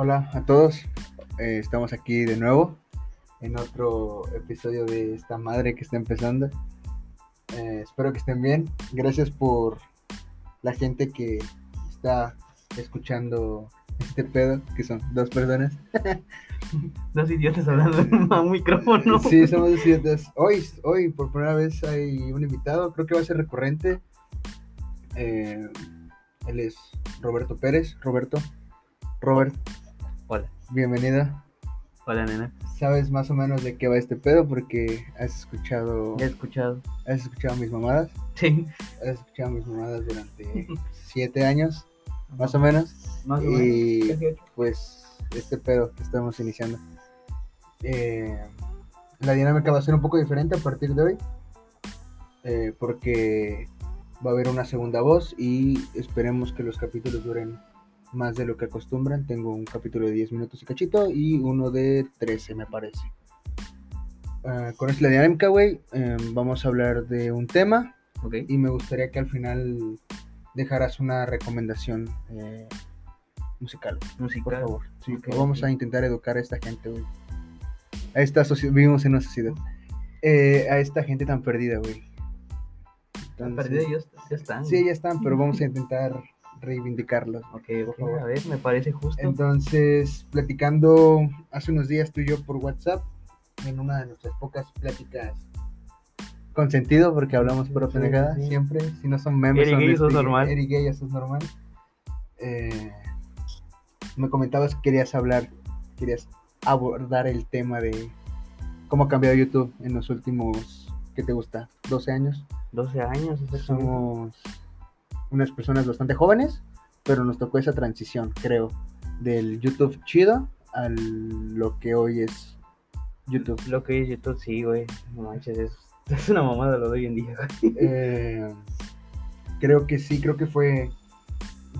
Hola a todos, eh, estamos aquí de nuevo en otro episodio de esta madre que está empezando. Eh, espero que estén bien. Gracias por la gente que está escuchando este pedo, que son dos personas. Dos idiotas hablando en un micrófono. Sí, somos dos idiotas. Hoy, hoy por primera vez hay un invitado, creo que va a ser recurrente. Eh, él es Roberto Pérez. Roberto, Robert, Hola. bienvenida. Hola, nena. ¿Sabes más o menos de qué va este pedo? Porque has escuchado, he escuchado. has escuchado mis mamadas. Sí. Has escuchado mis mamadas durante siete años, más o menos. Más o menos. Y pues este pedo que estamos iniciando. Eh, la dinámica va a ser un poco diferente a partir de hoy. eh, porque va a haber una segunda voz y esperemos que los capítulos duren más de lo que acostumbran. Tengo un capítulo de 10 minutos y cachito y uno de 13 me parece. Ah, con esta la dinámica, güey, eh, vamos a hablar de un tema Ok. y me gustaría que al final dejaras una recomendación eh, musical, Música. por favor. Sí, vamos a intentar educar a esta gente, güey. A esta soci- vivimos en una sociedad. Eh, a esta gente tan perdida, güey. Entonces- perdidos, ya, ya están. Sí, ya están, pero vamos a intentar reivindicarlos. Ok, por favor. a ver, me parece justo. Entonces, platicando hace unos días tú y yo por WhatsApp, en una de nuestras pocas pláticas con sentido, porque hablamos por Sí, pendejada, sí. siempre, si no son memes. Eric son este, normal. Eric Gay, eso es normal. Eh, me comentabas que querías hablar, querías abordar el tema de cómo ha cambiado YouTube en los últimos, ¿qué te gusta? ¿12 años? 12 años, somos unas personas bastante jóvenes, pero nos tocó esa transición, creo, del YouTube chido a lo que hoy es YouTube. Lo que es YouTube, sí, güey. No manches, es, es una mamada lo de hoy en día, güey. Eh, creo que sí, creo que fue,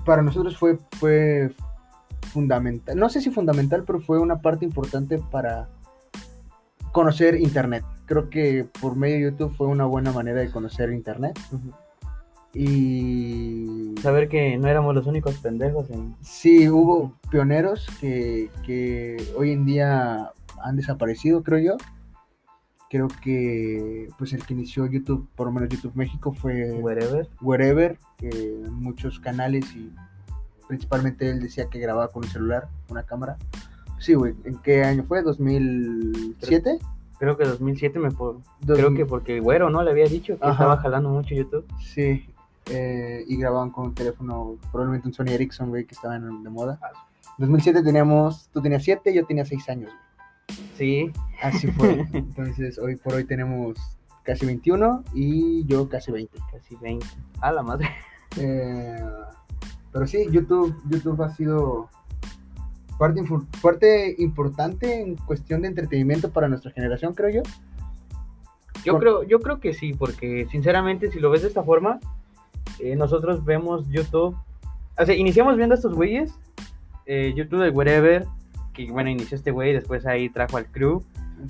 para nosotros fue, fue fundamental, no sé si fundamental, pero fue una parte importante para conocer Internet. Creo que por medio de YouTube fue una buena manera de conocer Internet. Y Saber que no éramos los únicos pendejos en... Sí, hubo pioneros que, que hoy en día han desaparecido, creo yo. Creo que pues el que inició YouTube, por lo menos YouTube México, fue Wherever. Wherever, que muchos canales y principalmente él decía que grababa con un celular, una cámara. Sí, güey, ¿en qué año fue? ¿2007? Creo que 2007 me... po- Dos- Creo que porque el güero, ¿no? Le había dicho que Ajá. estaba jalando mucho YouTube. Sí, eh, y grababan con un teléfono, probablemente un Sony Ericsson, güey, que estaban de moda. 2007 teníamos, tú tenías 7, yo tenía 6 años, güey. Sí, Así fue. Entonces, hoy por hoy tenemos casi 21 y yo casi 20. casi 20. A la madre. Eh, pero sí, YouTube, YouTube ha sido parte, parte importante en cuestión de entretenimiento para nuestra generación, creo yo. Yo Por- creo, yo creo que sí, porque sinceramente, si lo ves de esta forma, eh, nosotros vemos YouTube. O sea, iniciamos viendo a estos güeyes. eh, YouTube de Wherever, que bueno, inició este güey, después ahí trajo al crew.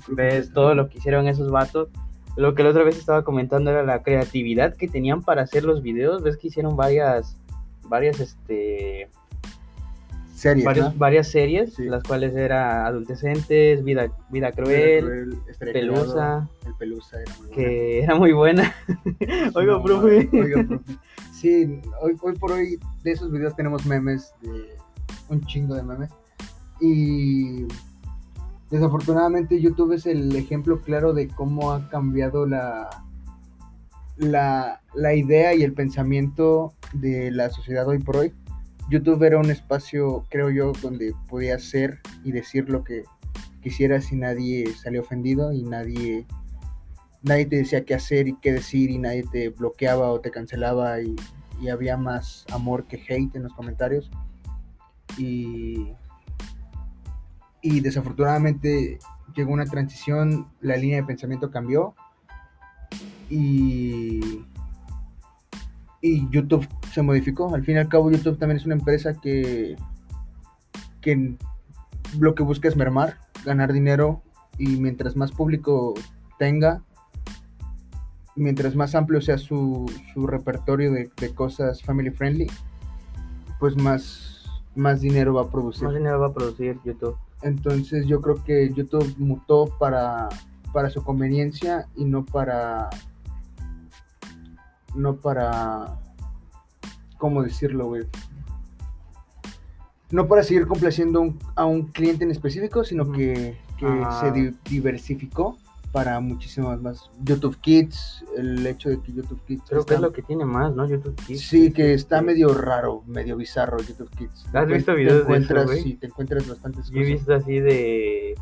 Ves todo lo que hicieron esos vatos. Lo que la otra vez estaba comentando era la creatividad que tenían para hacer los videos. Ves que hicieron varias, varias, este, Series, varios- ¿no? varias series, Sí. las cuales era Adultecentes, Vida, Vida Vida Cruel, Pelusa, Cagado, El Pelusa era muy bueno. que era muy buena. Oiga, No, profe. Oiga, profe. Sí, hoy, hoy por hoy de esos videos tenemos memes, de un chingo de memes. Y desafortunadamente YouTube es el ejemplo claro de cómo ha cambiado la, la, la idea y el pensamiento de la sociedad hoy por hoy. YouTube era un espacio, creo yo, donde podías ser y decir lo que quisieras y nadie salió ofendido y nadie nadie te decía qué hacer y qué decir y nadie te bloqueaba o te cancelaba y, y había más amor que hate en los comentarios. Y, y desafortunadamente llegó una transición, la línea de pensamiento cambió y, y YouTube se modificó. Al fin y al cabo YouTube también es una empresa que, que lo que busca es mermar, ganar dinero y mientras más público tenga, mientras más amplio sea su, su repertorio de, de cosas family friendly, pues más más dinero va a producir. Más dinero va a producir YouTube. Entonces yo creo que YouTube mutó para, para su conveniencia y no para... No para... ¿Cómo decirlo, güey? No para seguir complaciendo un- a un cliente en específico, sino que, que Ah. se di- diversificó para muchísimas más. YouTube Kids, el hecho de que YouTube Kids... Creo que está- es lo que tiene más, ¿no? YouTube Kids. Sí, que está medio raro, medio bizarro YouTube Kids. ¿Has Te visto videos de te encuentras, eso, güey? Sí, te encuentras bastantes Yo he cosas. visto así de.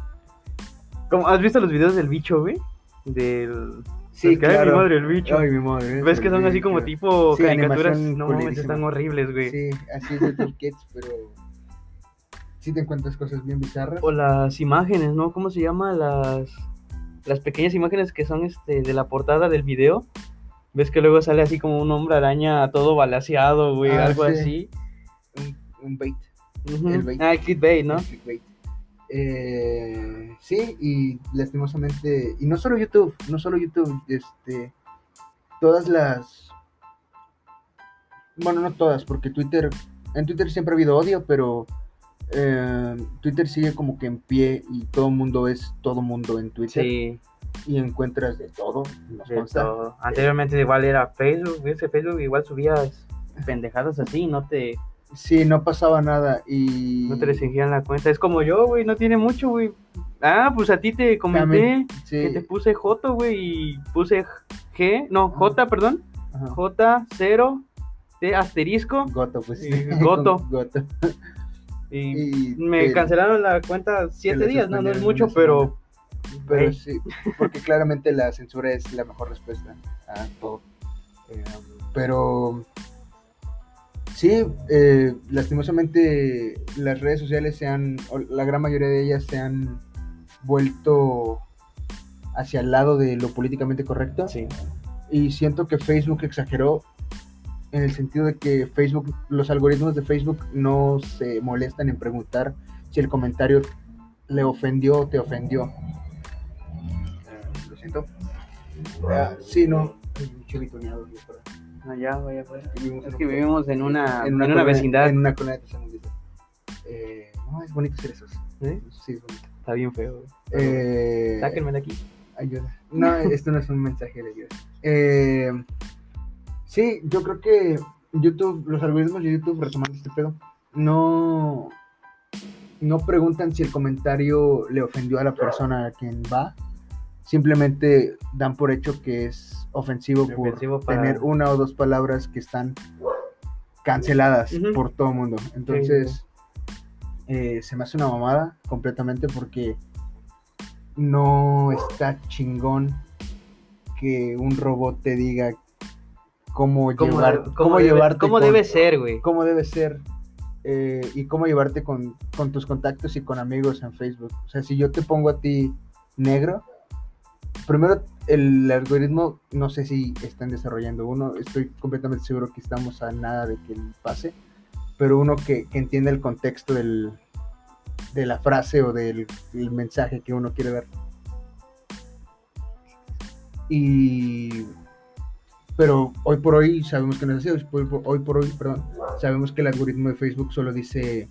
¿Cómo? ¿Has visto los videos del bicho, güey? Del. Sí, "Ay, claro. mi madre, el bicho. Ay, mi madre. ¿Ves que son así como tipo Sí, caricaturas? No mames, están horribles, güey. Sí, así es YouTube Kids, pero sí te encuentras cosas bien bizarras. O las imágenes, ¿no? ¿Cómo se llama? Las. Las pequeñas imágenes que son este de la portada del video. ¿Ves que luego sale así como un hombre araña todo balaseado, güey? Ah, algo sí. así. Un, un bait. Ujú. El bait. Ah, el clickbait, ¿no? el clickbait. Eh, sí, y lastimosamente, y no solo YouTube, no solo YouTube, este, todas las, bueno, no todas, porque Twitter, en Twitter siempre ha habido odio, pero eh, Twitter sigue como que en pie y todo mundo es todo mundo en Twitter Sí, y encuentras de todo, nos de consta. todo. Anteriormente igual era Facebook, ese Facebook igual subías pendejadas así, no te, Sí, no pasaba nada y no te restringían la cuenta. Es como yo, güey, no tiene mucho, güey. Ah, pues a ti te comenté También, que te puse J, güey, y puse G, no, J, perdón, ajá. J, 0, T, asterisco, Goto, pues. Y Goto. Goto. y Y me el- cancelaron la cuenta siete días, no, no es mucho, pero... Pero sí, porque claramente la censura es la mejor respuesta a todo. Eh, pero sí, eh, lastimosamente las redes sociales se han, o la gran mayoría de ellas se han vuelto hacia el lado de lo políticamente correcto. Sí, Y siento que Facebook exageró en el sentido de que Facebook, los algoritmos de Facebook no se molestan en preguntar si el comentario le ofendió o te ofendió. Eh, lo siento. Ah, sí, no. Hay un no, ya, vaya, pues. Vivimos Es que un- vivimos en una, en una, colonia- vecindad. En una colonia tercermundista. Eh, no, es bonito ser esos. ¿eh? Sí, es bonito. Está bien feo. Eh, Sáquenme de aquí. Ayuda. No, esto no es un mensaje de ayuda. Eh, sí, yo creo que YouTube, los algoritmos de YouTube, retomando este pedo, no, no preguntan si el comentario le ofendió a la persona a quien va. Simplemente dan por hecho que es ofensivo, por para- tener una o dos palabras que están canceladas por todo el mundo. Entonces, eh, se me hace una mamada completamente porque no está chingón que un robot te diga cómo, ¿Cómo, llevar, cómo cómo debe, llevarte cómo con- debe ser, güey? cómo debe ser eh, y cómo llevarte con, con tus contactos y con amigos en Facebook. O sea, si yo te pongo a ti negro, primero el algoritmo, no sé si están desarrollando uno, estoy completamente seguro que estamos a nada de que pase, pero uno que, que entienda el contexto del, de la frase o del, mensaje que uno quiere ver. Y pero hoy por hoy sabemos que no es así, hoy por, hoy por hoy, perdón, sabemos que el algoritmo de Facebook solo dice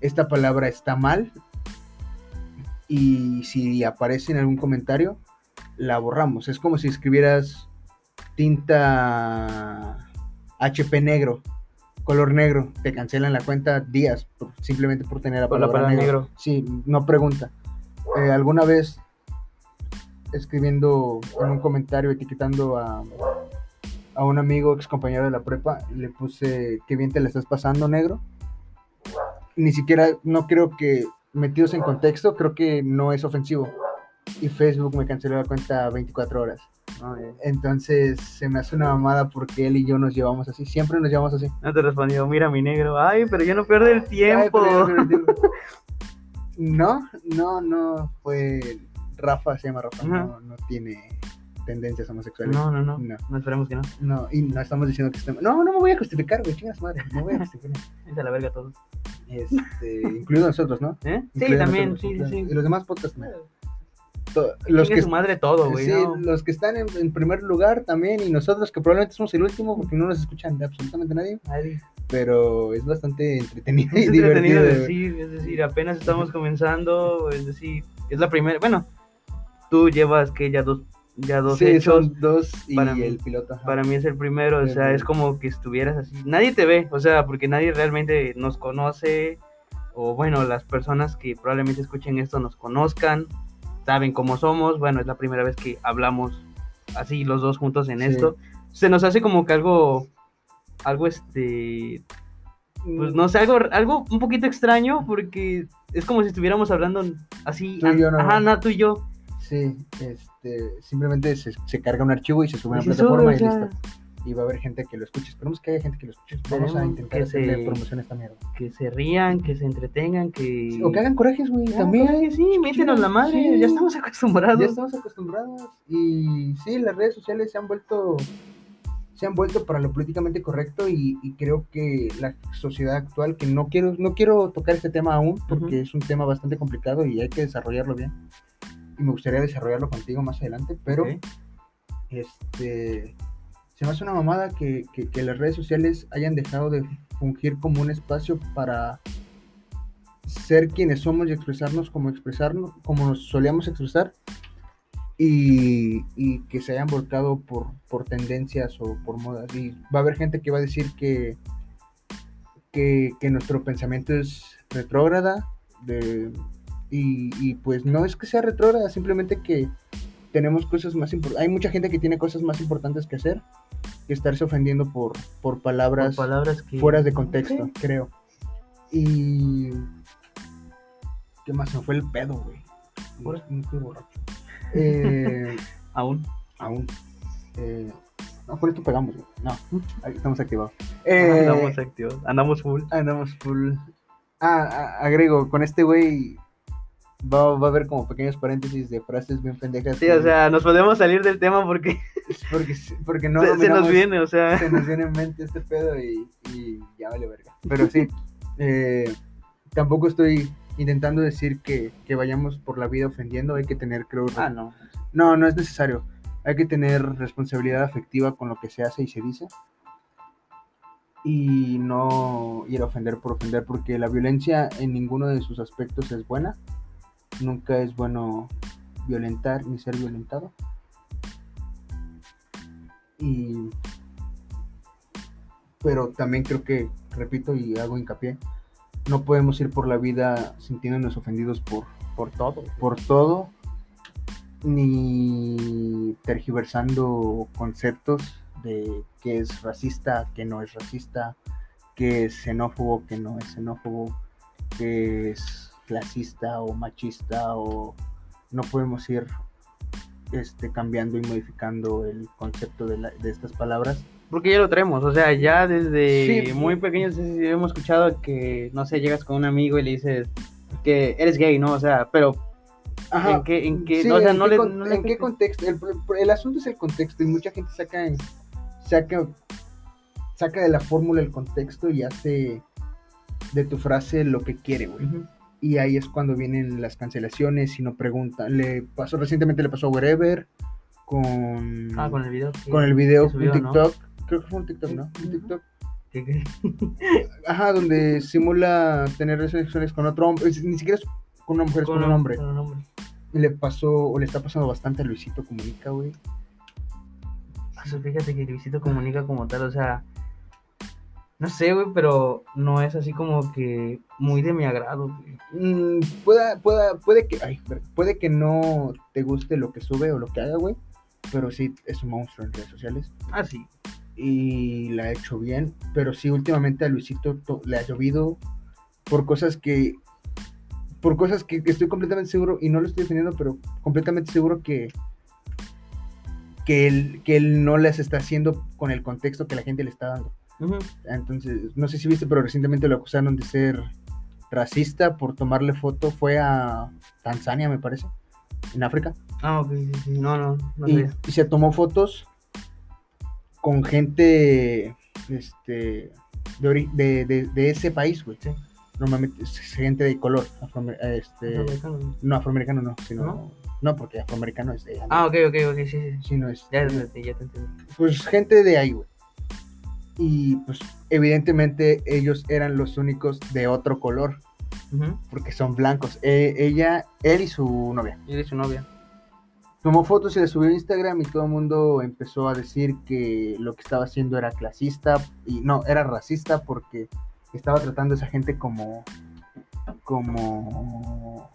esta palabra está mal y si aparece en algún comentario la borramos. Es como si escribieras tinta HP negro, color negro, te cancelan la cuenta días por- simplemente por tener la Por la palabra palabra negro. negro. Sí, no pregunta. Eh, alguna vez escribiendo en un comentario etiquetando a, a un amigo ex compañero de la prepa, le puse qué bien te la estás pasando, negro. Ni siquiera, no creo que metidos en contexto, creo que no es ofensivo. Y Facebook me canceló la cuenta 24 horas. No. Entonces se me hace una mamada porque él y yo nos llevamos así. Siempre nos llevamos así. No te respondió, mira mi negro. Ay, pero yo no pierdo el tiempo. Ay, pero ya no tiempo. No, no, no fue. Rafa se llama Rafa, no, no tiene tendencias homosexuales. No, no, no. No. No esperemos que no. No, y no estamos diciendo que estemos. No, no me voy a justificar, güey, chingas madre. No voy a justificar. Es a la verga todos. Este, incluido nosotros, ¿no? ¿Eh? Sí, también, nosotros, sí, sí, claro. sí. Y los demás podcasts también. Los que su madre todo, güey. sí, ¿no? los que están en, en primer lugar también y nosotros que probablemente somos el último porque no nos escuchan de absolutamente nadie, Nadie. pero es bastante entretenido y Es divertido. entretenido güey. decir, es decir, apenas estamos comenzando, es decir, es la primera, bueno, tú llevas que ya dos, ya dos Sí, hechos, son dos y para mí- el piloto. ajá. para mí es el primero, o sea, sí. es como que estuvieras así, nadie te ve, o sea, porque nadie realmente nos conoce, o bueno, las personas que probablemente escuchen esto nos conozcan, saben cómo somos, bueno, es la primera vez que hablamos así los dos juntos en Sí. esto, se nos hace como que algo, algo este, pues no sé, algo, algo un poquito extraño porque es como si estuviéramos hablando así, Tú y yo, ¿no? ajá, na, tú y yo. Sí, este, simplemente se, se carga un archivo y se sube a se plataforma sube, y listo. Y va a haber gente que lo escuche. Esperemos que haya gente que lo escuche. Vamos a intentar hacerle se- promoción a esta mierda. Que se rían, que se entretengan, que... O que hagan corajes, güey, Ah, también. sí, métenos la madre, Sí. ya estamos acostumbrados. Ya estamos acostumbrados. Y sí, las redes sociales se han vuelto se han vuelto para lo políticamente correcto y, y creo que la sociedad actual, que no quiero, no quiero tocar este tema aún porque es un tema bastante complicado y hay que desarrollarlo bien. Y me gustaría desarrollarlo contigo más adelante, pero este se me hace una mamada que, que- que las redes sociales hayan dejado de fungir como un espacio para ser quienes somos y expresarnos como expresarnos, como nos solíamos expresar, y, y que se hayan volcado por, por tendencias o por modas. Y va a haber gente que va a decir que, que, que nuestro pensamiento es retrógrada, de, y, y pues no es que sea retrógrada, simplemente que tenemos cosas más importantes. Hay mucha gente que tiene cosas más importantes que hacer que estarse ofendiendo por, por Por palabras que... fuera de contexto, Sí. creo. Y. ¿Qué más? Se fue el pedo, güey. Ahora. No estoy borracho. Eh, Aún. aún. Eh, no, con esto pegamos, güey. No, ahí estamos activados. Eh, Andamos activos, andamos full. andamos full. Ah, agrego, con este güey va, va a haber como pequeños paréntesis de frases bien pendejas. Sí, que- o sea, nos podemos salir del tema porque porque, porque no se, se nos viene, o sea... se nos viene en mente este pedo y, y ya vale verga. Pero sí, eh, tampoco estoy intentando decir que, que vayamos por la vida ofendiendo, hay que tener, creo, Ah, no. no, no es necesario. Hay que tener responsabilidad afectiva con lo que se hace y se dice. Y no ir a ofender por ofender, porque la violencia en ninguno de sus aspectos es buena. Nunca es bueno violentar ni ser violentado. Y. Pero también creo que, repito y hago hincapié, no podemos ir por la vida sintiéndonos ofendidos por, Por todo. por todo, ni tergiversando conceptos de qué es racista, qué no es racista, qué es xenófobo, qué no es xenófobo, qué es clasista o machista o no podemos ir este, cambiando y modificando el concepto de, la- de estas palabras. Porque ya lo traemos, o sea, ya desde Sí. muy pequeños hemos escuchado que, no sé, llegas con un amigo y le dices que eres gay, ¿no? O sea, pero ¿en qué, en qué, Sí, no, o sea, ¿en no qué contexto? El, el asunto es el contexto y mucha gente saca, saca, saca de la fórmula el contexto y hace de tu frase lo que quiere, güey. Y ahí es cuando vienen las cancelaciones y no preguntan. Le pasó, recientemente le pasó a Wherever con, Ah, con el video. que- con el video, subió, un ¿no? TikTok. Creo que fue un TikTok, ¿no? Un. TikTok. Que- que- Ajá, donde simula tener relaciones con otro hombre. Ni siquiera es con una mujer, es con, un hombre. con un hombre. Y le pasó, o le está pasando bastante a Luisito Comunica, güey. Fíjate que Luisito comunica como tal, o sea, no sé, güey, pero no es así como que muy de mi agrado, güey. Mm, pueda, pueda, puede que, ay, puede que no te guste lo que sube o lo que haga, güey. Pero sí es un monstruo en redes sociales. Ah, sí. Y la ha hecho bien. Pero sí, últimamente a Luisito to- le ha llovido por cosas que. Por cosas que estoy completamente seguro, y no lo estoy defendiendo, pero completamente seguro que. Que él, que él no las está haciendo con el contexto que la gente le está dando. Entonces, no sé si viste, pero recientemente lo acusaron de ser racista por tomarle foto. Fue a Tanzania, me parece, en África. Ah, ok, sí, sí. No, no, no y, se tomó fotos con gente este, de, de, de- de ese país, güey. Sí. normalmente es gente de color, afroamer- este, Afroamericano. no afroamericano no, sino, ¿No? ¿No? porque afroamericano es de Ah, ok, ok, ok, sí, sí. sino es, Ya, ya, te- entendí. pues gente de ahí, güey. Y pues evidentemente ellos eran los únicos de otro color, porque son blancos. Eh, ella, él y su novia. Y de su novia. Tomó fotos y las subió a Instagram y todo el mundo empezó a decir que lo que estaba haciendo era clasista y no, era racista porque estaba tratando a esa gente como como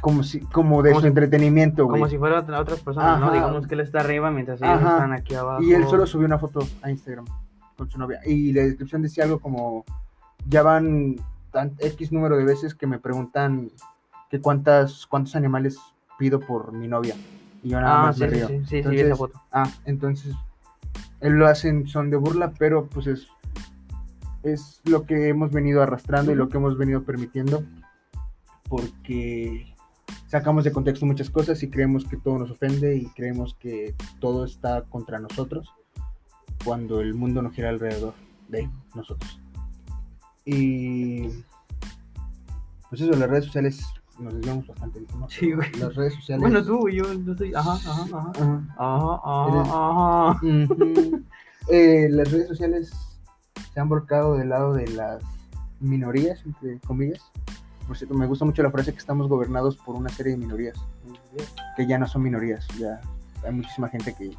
como si como de Como su si- entretenimiento, güey. Como si fuera otra- otras personas, ¿no? Digamos que él está arriba mientras ellos Ajá. están aquí abajo. Y él solo subió una foto a Instagram con su novia. Y la descripción decía algo como, ya van tan, X número de veces que me preguntan que cuántas, cuántos animales pido por mi novia. Y yo nada Ah, más sí, me sí, río. sí, sí, sí, Entonces, esa foto. Ah, entonces, él lo hacen son de burla, pero pues es, es lo que hemos venido arrastrando y lo que hemos venido permitiendo. Porque sacamos de contexto muchas cosas y creemos que todo nos ofende y creemos que todo está contra nosotros cuando el mundo no gira alrededor de nosotros. Y pues eso, las redes sociales nos desviamos bastante. ¿no? Sí, güey. Las redes sociales. Bueno, tú, yo, yo estoy. Ajá, ajá, ajá. Ajá. Ajá, ajá. Eh, las redes sociales se han volcado del lado de las minorías, entre comillas. Por cierto, me gusta mucho la frase que estamos gobernados por una serie de minorías, que ya no son minorías, ya hay muchísima gente que,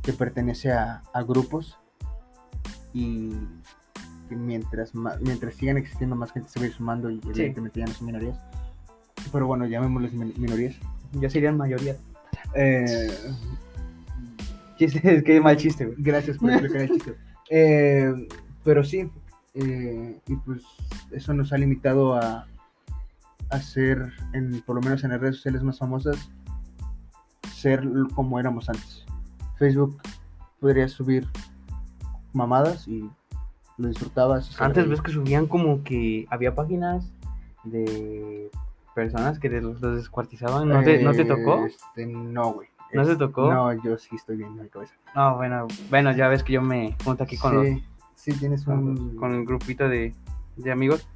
que pertenece a, a grupos y que mientras, mientras sigan existiendo más gente se va a ir sumando y evidentemente ya no son minorías. Pero bueno, llamémoslas min- minorías. Ya serían mayoría. Eh, Chiste, es que mal chiste, güey. Gracias por explicar el chiste. Eh, pero sí, eh, y pues eso nos ha limitado a, a ser, en, por lo menos en las redes sociales más famosas, ser como éramos antes. Facebook podrías subir mamadas y lo disfrutabas. se Antes ves que subían como que había páginas de personas que los, los descuartizaban. ¿No te, ¿No te tocó? Este, no, güey. ¿No Es- te tocó? No, yo sí estoy bien en mi cabeza. No, bueno, bueno, ya ves que yo me junto aquí con, los- sí, sí, tienes un... con el grupito de, de amigos.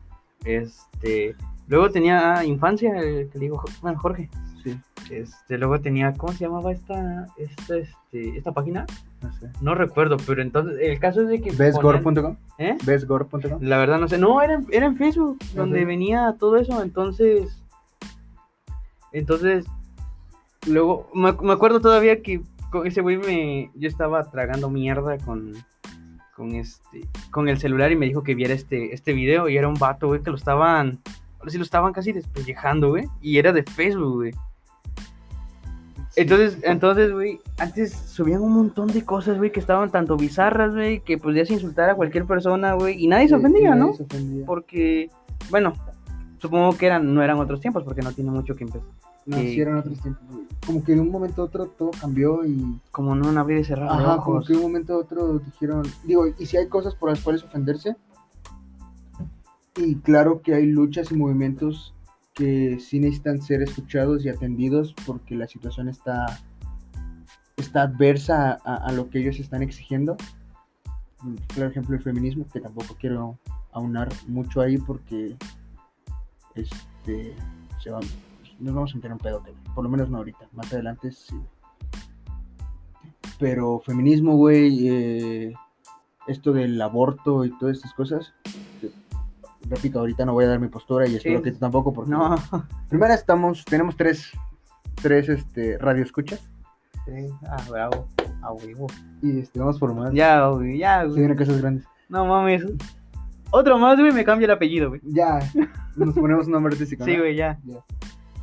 Este, luego tenía infancia, el que le digo, bueno, Jorge. Sí, Este, luego tenía, ¿cómo se llamaba esta, esta, este, esta página? no sé. No recuerdo, pero entonces, el caso es de que. Besgore.com. ¿Eh? Besgore.com. La verdad no sé. No, era en, era en Facebook, donde venía todo eso. Entonces. Entonces. Luego. Me, me acuerdo todavía que con ese güey me. Yo estaba tragando mierda con. Con este. Con el celular y me dijo que viera este, este video. Y era un vato, güey, que lo estaban. Ahora sí lo estaban casi despellejando, güey. Y era de Facebook, güey. Entonces, entonces, güey, antes subían un montón de cosas, güey, que estaban tanto bizarras, güey, que podías insultar a cualquier persona, güey, y nadie se ofendía, nadie ¿no? se ofendía. Porque, bueno, supongo que eran, no eran otros tiempos, porque no tiene mucho que empezar. No, que- sí eran otros tiempos. güey. Como que de un momento a otro todo cambió y. Como no un abrir y cerrar Ajá, como que de un momento a otro dijeron. Digo, y si hay cosas por las cuales ofenderse. Y claro que hay luchas y movimientos que sí necesitan ser escuchados y atendidos porque la situación está. Está adversa a, a lo que ellos están exigiendo. Claro ejemplo el feminismo, que tampoco quiero aunar mucho ahí porque. Este. Se va, nos vamos a meter un pedote, güey. Por lo menos no ahorita. Más adelante sí. Pero feminismo, güey. eh, esto del aborto y todas estas cosas. que, repito, ahorita no voy a dar mi postura y espero Sí. que tú tampoco, porque. No. Primero estamos. Tenemos tres. Tres este, radioescuchas. Sí, ah, bravo. A huevo. Y este, vamos por más. Ya, güey, ya, Se güey. vienen cosas grandes. No mames. Otro más, güey, me cambia el apellido, güey. Ya. Nos ponemos un nombre artístico. Sí, güey, ya. Ya.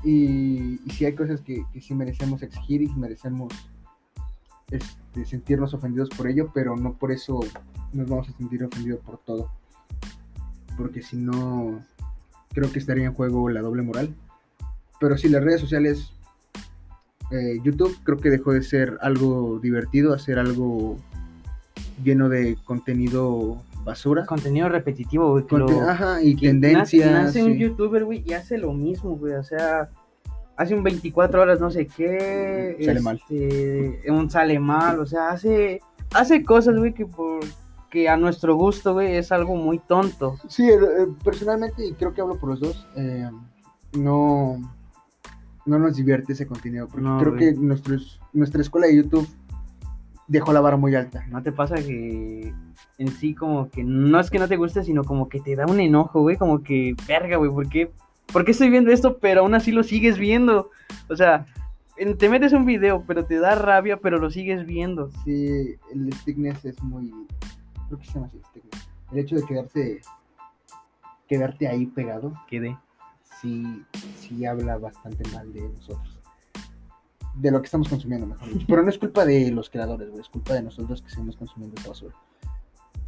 Y, sí hay cosas que, que sí merecemos exigir y merecemos este, sentirnos ofendidos por ello, pero no por eso nos vamos a sentir ofendidos por todo. Porque si no, creo que estaría en juego la doble moral. Pero sí, las redes sociales, eh, YouTube creo que dejó de ser algo divertido a ser algo lleno de contenido basura. Contenido repetitivo, güey. que Conte- lo- Ajá, y que tendencias. Nace, nace un youtuber, güey, y hace lo mismo, güey. O sea, hace un 24 horas no sé qué. Sale mal. este, Un sale mal, o sea, hace, hace cosas, güey, que por que a nuestro gusto, güey, es algo muy tonto. Sí, eh, eh, personalmente, y creo que hablo por los dos, eh, no, no nos divierte ese contenido. Porque No, creo güey. que nuestros, nuestra escuela de YouTube dejó la vara muy alta. ¿No te pasa que en sí como que no es que no te guste, sino como que te da un enojo, güey? Como que, verga, güey, ¿por qué, ¿por qué estoy viendo esto, pero aún así lo sigues viendo? O sea, te metes un video, pero te da rabia, pero lo sigues viendo. Sí, el stickness es muy. Creo que se llama así, stickness. El hecho de quedarte, quedarte ahí pegado, Quedé. sí, sí habla bastante mal de nosotros. De lo que estamos consumiendo, mejor dicho. Pero no es culpa de los creadores, güey, es culpa de nosotros que seguimos consumiendo esta basura.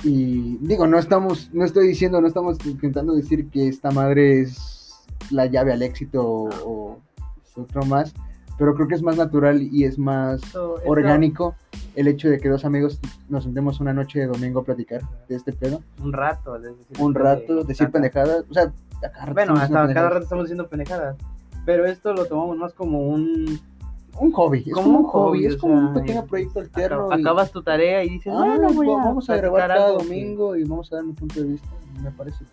Y digo, no estamos, no estoy diciendo, no estamos intentando decir que esta madre es la llave al éxito o, o es otro más, pero creo que es más natural y es más orgánico el hecho de que dos amigos nos sentemos una noche de domingo a platicar de este pedo, Un rato. de decir- un rato, decir tanta- pendejadas, o sea, cada rato Bueno, hasta cada rato estamos diciendo pendejadas. Pero esto lo tomamos más como un... un hobby, es como un hobby, es como un pequeño proyecto alterno. Acabas tu tarea y dices, Ah, bueno, voy a vamos a grabar cada domingo y vamos a dar mi punto de vista, me parece.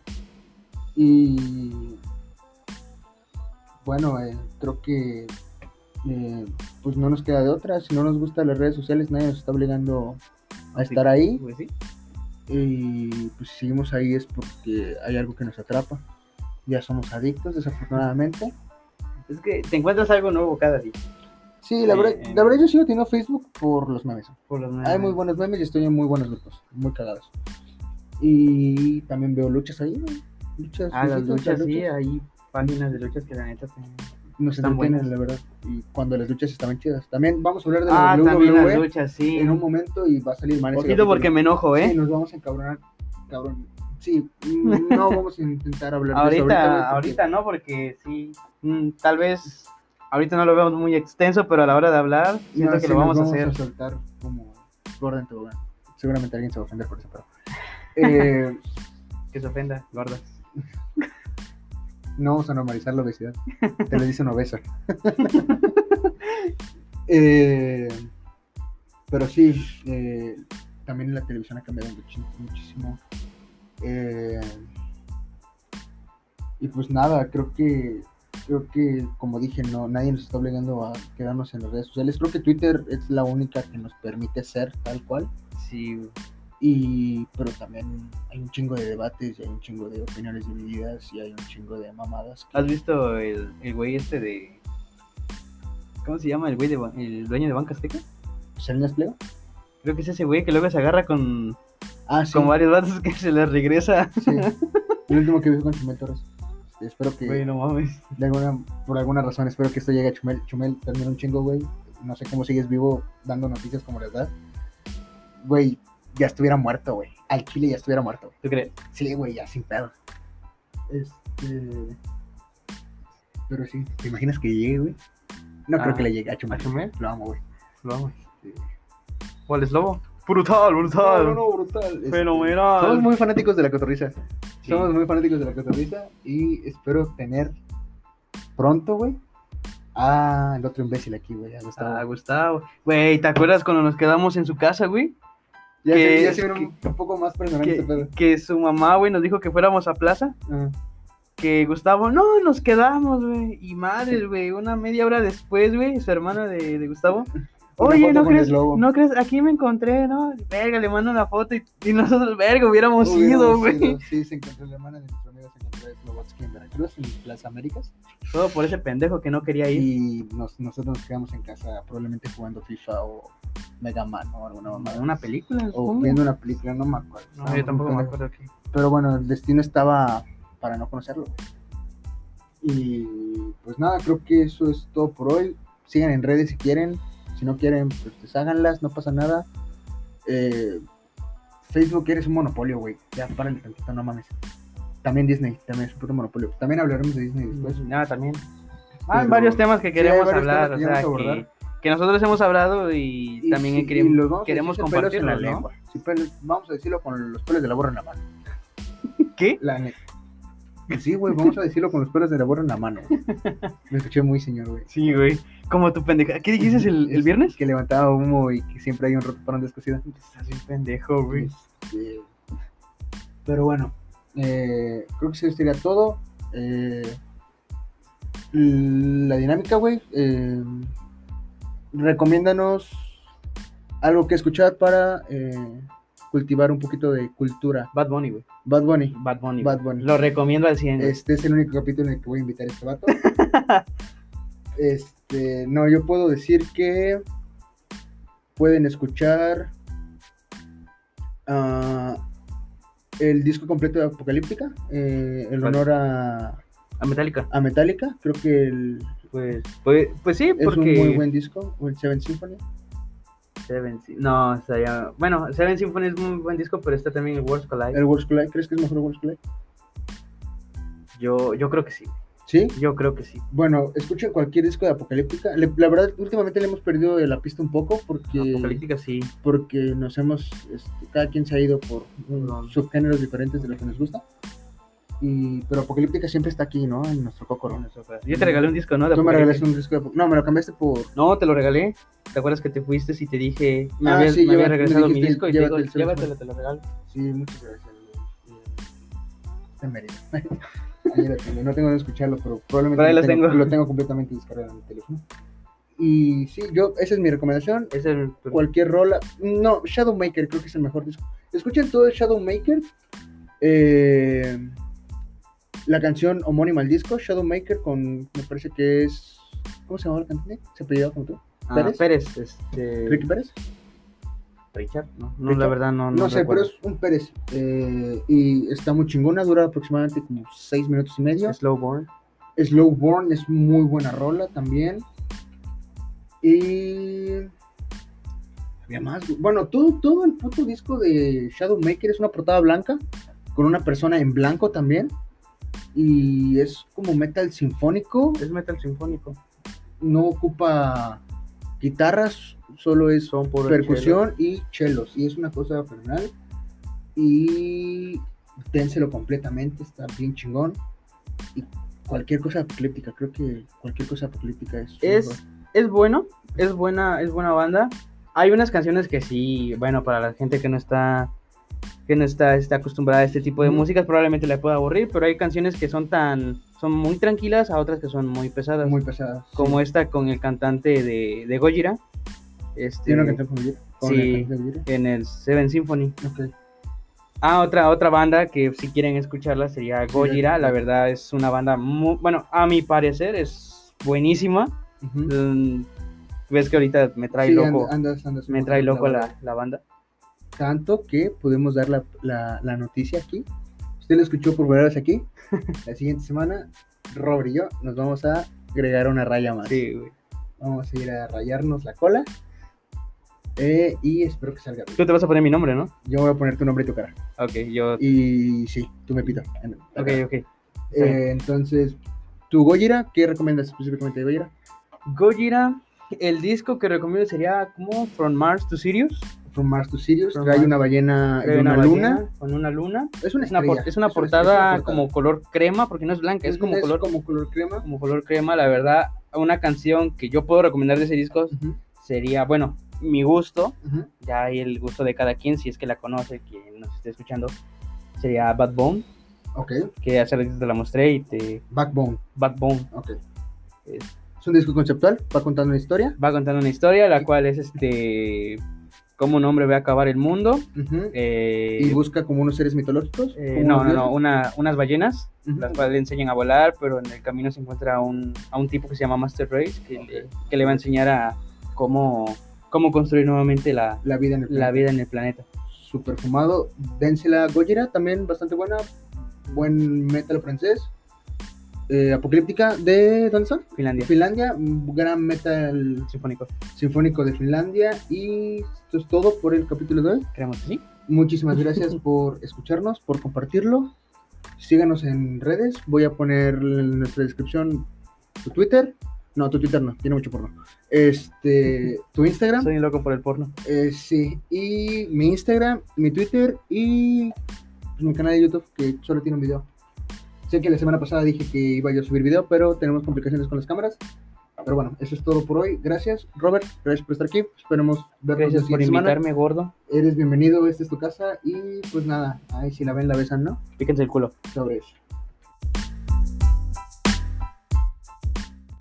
Y bueno, eh, creo que eh, pues no nos queda de otra. Si no nos gustan las redes sociales, nadie nos está obligando a estar ahí. Pues sí. Y pues si seguimos ahí es porque hay algo que nos atrapa. Ya somos adictos, desafortunadamente. Es que te encuentras algo nuevo cada día. Sí, la, Sí, verdad, eh. la verdad yo sigo teniendo Facebook por los memes. Por los Hay muy buenos memes y estoy en muy buenos grupos, muy cagados. Y también veo luchas ahí, güey. Luchas, Ah, las luchas, a sí, hay páginas de luchas que la neta te... Nos están buenas. la verdad. Y cuando las luchas estaban chidas. También vamos a hablar de Ah, la también las WWE luchas, sí. en un momento y va a salir mal Poquito porque me enojo, ¿eh? Sí, nos vamos a encabronar, cabrón. Sí, mm, no vamos a intentar hablar de eso ahorita, porque- ahorita no, porque sí, mm, tal vez ahorita no lo vemos muy extenso, pero a la hora de hablar siento No, que sí, lo vamos a hacer. soltar como Gordon Tobogán. Seguramente alguien se va a ofender por eso, pero... Eh, Que se ofenda, gordas. No vamos a normalizar la obesidad. Te lo dice una obesa. Eh, pero sí, eh, también la televisión ha cambiado muchísimo. Eh, y pues nada, creo que creo que como dije, no nadie nos está obligando a quedarnos en las redes sociales. Creo que Twitter es la única que nos permite ser tal cual. Sí, Y pero también hay un chingo de debates, y hay un chingo de opiniones divididas y hay un chingo de mamadas. que- ¿has visto el, el güey este de... ¿Cómo se llama el güey de el dueño de Banca Azteca? ¿Salinas Pliego? Creo que es ese güey que luego se agarra con, Ah, sí. con varios vatos que se les regresa. Sí. El último que vi con Chumel Torres. Espero que, Güey, no mames. de alguna, por alguna razón, espero que esto llegue a Chumel. Chumel, admiro un chingo, güey. No sé cómo sigues vivo dando noticias como las das. Güey, ya estuviera muerto, güey. Al chile ya estuviera muerto, güey. ¿Tú crees? Sí, güey, ya sin pedo. Este. Pero sí, ¿te imaginas que llegue, güey? No creo Ah, que le llegue a Chumel. ¿a Chumel? Lo amo, güey. Lo amo. Este, ¿Cuál es lobo? Brutal, brutal. No, no, no, brutal. Este, Fenomenal. Somos muy fanáticos de la cotorriza. Sí. Somos muy fanáticos de la cotorriza y espero tener pronto, güey, a el otro imbécil aquí, güey, a Gustavo. Ah, Gustavo. Güey, ¿te acuerdas cuando nos quedamos en su casa, güey? ya, que- se, ya se vieron que- un, un poco más personal este Que, pedo. que su mamá, güey, nos dijo que fuéramos a plaza. Ajá. Que Gustavo, no, nos quedamos, güey. Y madre, güey, una media hora después, güey, su hermana de, de Gustavo. Oye, ¿no crees? el. ¿No crees? Aquí me encontré, ¿no? Verga, le mando una foto y, y nosotros, verga, hubiéramos ido, güey. Sí, se encontró la hermana de nuestro amigo, se encontró Slovatsky en Veracruz, en las Américas. Todo por ese pendejo que no quería ir. Y nos, nosotros nos quedamos en casa probablemente jugando FIFA o Mega Man o alguna mamada. Una película, O viendo una película, no me acuerdo. No, yo tampoco me acuerdo que. Pero bueno, el destino estaba para no conocerlo. Y pues nada, creo que eso es todo por hoy. Sigan en redes si quieren. Si no quieren, pues desháganlas, no pasa nada. Eh, Facebook eres un monopolio, güey. Ya, párale tantito, no mames. También Disney, también es un puto monopolio. También hablaremos de Disney después. Nada, también. Ah, hay varios temas que queremos hablar, o sea, que, que nosotros hemos hablado y, Y también sí, queremos, y los vamos a queremos en la ¿no? lengua. Sin pelos- vamos a decirlo con los pelos de la borra en la mano. ¿Qué? La neta. Sí, güey, vamos a decirlo con los pelos de la borra en la mano. güey. Me escuché muy señor, güey. Sí, güey. Como tu pendeja. ¿Qué dijiste el, el viernes? Que levantaba humo y que siempre hay un roto para un descosido. Estás bien pendejo, güey. Este, Pero bueno, eh, creo que eso sería todo. Eh, la dinámica, güey. eh, recomiéndanos algo que escuchar para eh, cultivar un poquito de cultura. Bad Bunny, güey. Bad Bunny. Bad Bunny. Bad. Bunny. Lo recomiendo al 100. güey. Este es el único capítulo en el que voy a invitar a este vato. este, no, yo puedo decir que pueden escuchar ah, el disco completo de Apocalíptica, eh, en honor a, A Metallica. a Metallica. Creo que el- Pues, pues, pues sí, es porque. un muy buen disco, el Seven Symphony. Seven No, estaría. Bueno, Seven Symphony es muy buen disco, pero está también el Worlds Collide. El World's Collide, ¿crees que es mejor el World's Collide? Yo, yo creo que sí. Sí. Yo creo que sí. Bueno, escuchen cualquier disco de Apocalíptica. Le- la verdad, últimamente le hemos perdido la pista un poco porque... Apocalíptica sí. porque nos hemos, este, cada quien se ha ido por No. subgéneros diferentes de lo que nos gusta. Y, pero Apocalíptica siempre está aquí, ¿no? En nuestro cocoro. Yo te regalé un disco, ¿no? De Tú me regalaste un disco de No, me lo cambiaste por... No, te lo regalé. ¿Te acuerdas que te fuiste y te dije, me Ah, habías, sí, me había me regresado mi disco y te digo, llévatelo, te lo regalo. Sí, muchas gracias. Está en. No tengo de escucharlo, pero probablemente tengo, tengo. lo tengo completamente descargado en mi teléfono. Y sí, yo, esa es mi recomendación. Es el... cualquier rola. No, Shadowmaker creo que es el mejor disco. Escuchen todo el Shadowmaker. Eh, la canción homónima al disco, Shadowmaker, con. Me parece que es. ¿Cómo se llama la cantante? ¿Se apellidaba como tú? Ah, ¿Pérez? Pérez, este... ¿Ricky Pérez? Richard, no, no Richard. la verdad no, No, no, sé, recuerdo. pero es un Pérez. Eh, y está muy chingona, dura aproximadamente como 6 minutos y medio. Slowborn. Slowborn es muy buena rola también. Y. Había más. Bueno, todo, todo el puto disco de Shadowmaker es una portada blanca. Con una persona en blanco también. Y es como metal sinfónico. Es metal sinfónico. No ocupa guitarras, solo es Son por percusión y chelos. Y es una cosa fenomenal. Y dénselo completamente, está bien chingón. Y cualquier cosa apocalíptica, creo que cualquier cosa apocalíptica es. Es, es bueno, es buena, es buena banda. Hay unas canciones que sí, bueno, para la gente que no está que no está, está acostumbrada a este tipo de músicas probablemente le pueda aburrir, pero hay canciones que son tan son muy tranquilas a otras que son muy pesadas, muy pesada. como esta con el cantante de, de Gojira. Este, Tiene una canción con sí. de en el Seven Symphony. Ok. Ah, otra, otra banda que si quieren escucharla sería Gojira. La verdad es una banda muy, bueno, a mi parecer es buenísima. Mm, Ves que ahorita me trae loco, and- andas- andas me trae loco la, la banda. Tanto que podemos dar la, la, la noticia aquí. Usted lo escuchó por primera vez aquí. La siguiente semana, Robert y yo nos vamos a agregar una raya más. Sí, güey. Vamos a ir a rayarnos la cola. Eh, y espero que salga bien. Tú te vas a poner mi nombre, ¿no? Yo voy a poner tu nombre y tu cara. Ok, yo. Y sí, tú me pito. Ok, ok. Eh, entonces, ¿tu Gojira? ¿Qué recomiendas específicamente de Gojira? Gojira, el disco que recomiendo sería como From Mars to Sirius. From Mars to Sirius. From Trae Mars. una ballena y Trae una, ballena luna. Con una luna. Es una estrella, es portada como color crema, porque no es blanca, es como color como color crema. como color crema, la verdad, una canción que yo puedo recomendar de ese disco sería, bueno, mi gusto, ya hay el gusto de cada quien, si es que la conoce, quien nos esté escuchando, sería Bad Bone, Ok. que hace ratito te la mostré y te... Backbone. Bad Bone Ok. es- Es un disco conceptual. Va contando una historia. va contando una historia, la cual es este... cómo un hombre ve acabar el mundo. Eh, Y busca como unos seres mitológicos. eh, no, no, no, una, unas ballenas, las cuales le enseñan a volar, pero en el camino se encuentra a un, a un tipo que se llama Master Race, que, le, que le va a enseñar a cómo, cómo construir nuevamente la, La vida en el la planeta. vida en el planeta. Super fumado. Dénsela Gojira, también bastante buena. Buen metal francés. Eh, Apocalíptica de. ¿Dónde son? Finlandia, Finlandia. Gran metal sinfónico. sinfónico de Finlandia. Y esto es todo por el capítulo de hoy. Creemos que sí. Muchísimas gracias por escucharnos, por compartirlo. Síganos en redes. Voy a poner en nuestra descripción tu Twitter. No, tu Twitter no, tiene mucho porno. Este, tu Instagram. Soy un loco por el porno. Eh, sí, y mi Instagram, mi Twitter y pues, mi canal de YouTube que solo tiene un video. Sé que la semana pasada dije que iba yo a subir video, pero tenemos complicaciones con las cámaras. Pero bueno, eso es todo por hoy. Gracias, Robert. Gracias por estar aquí. Esperemos vernos Gracias por siguiente semana. invitarme, gordo. Eres bienvenido, esta es tu casa. Y pues nada, ahí si la ven, la besan, ¿no? Píquense el culo. Sobre eso.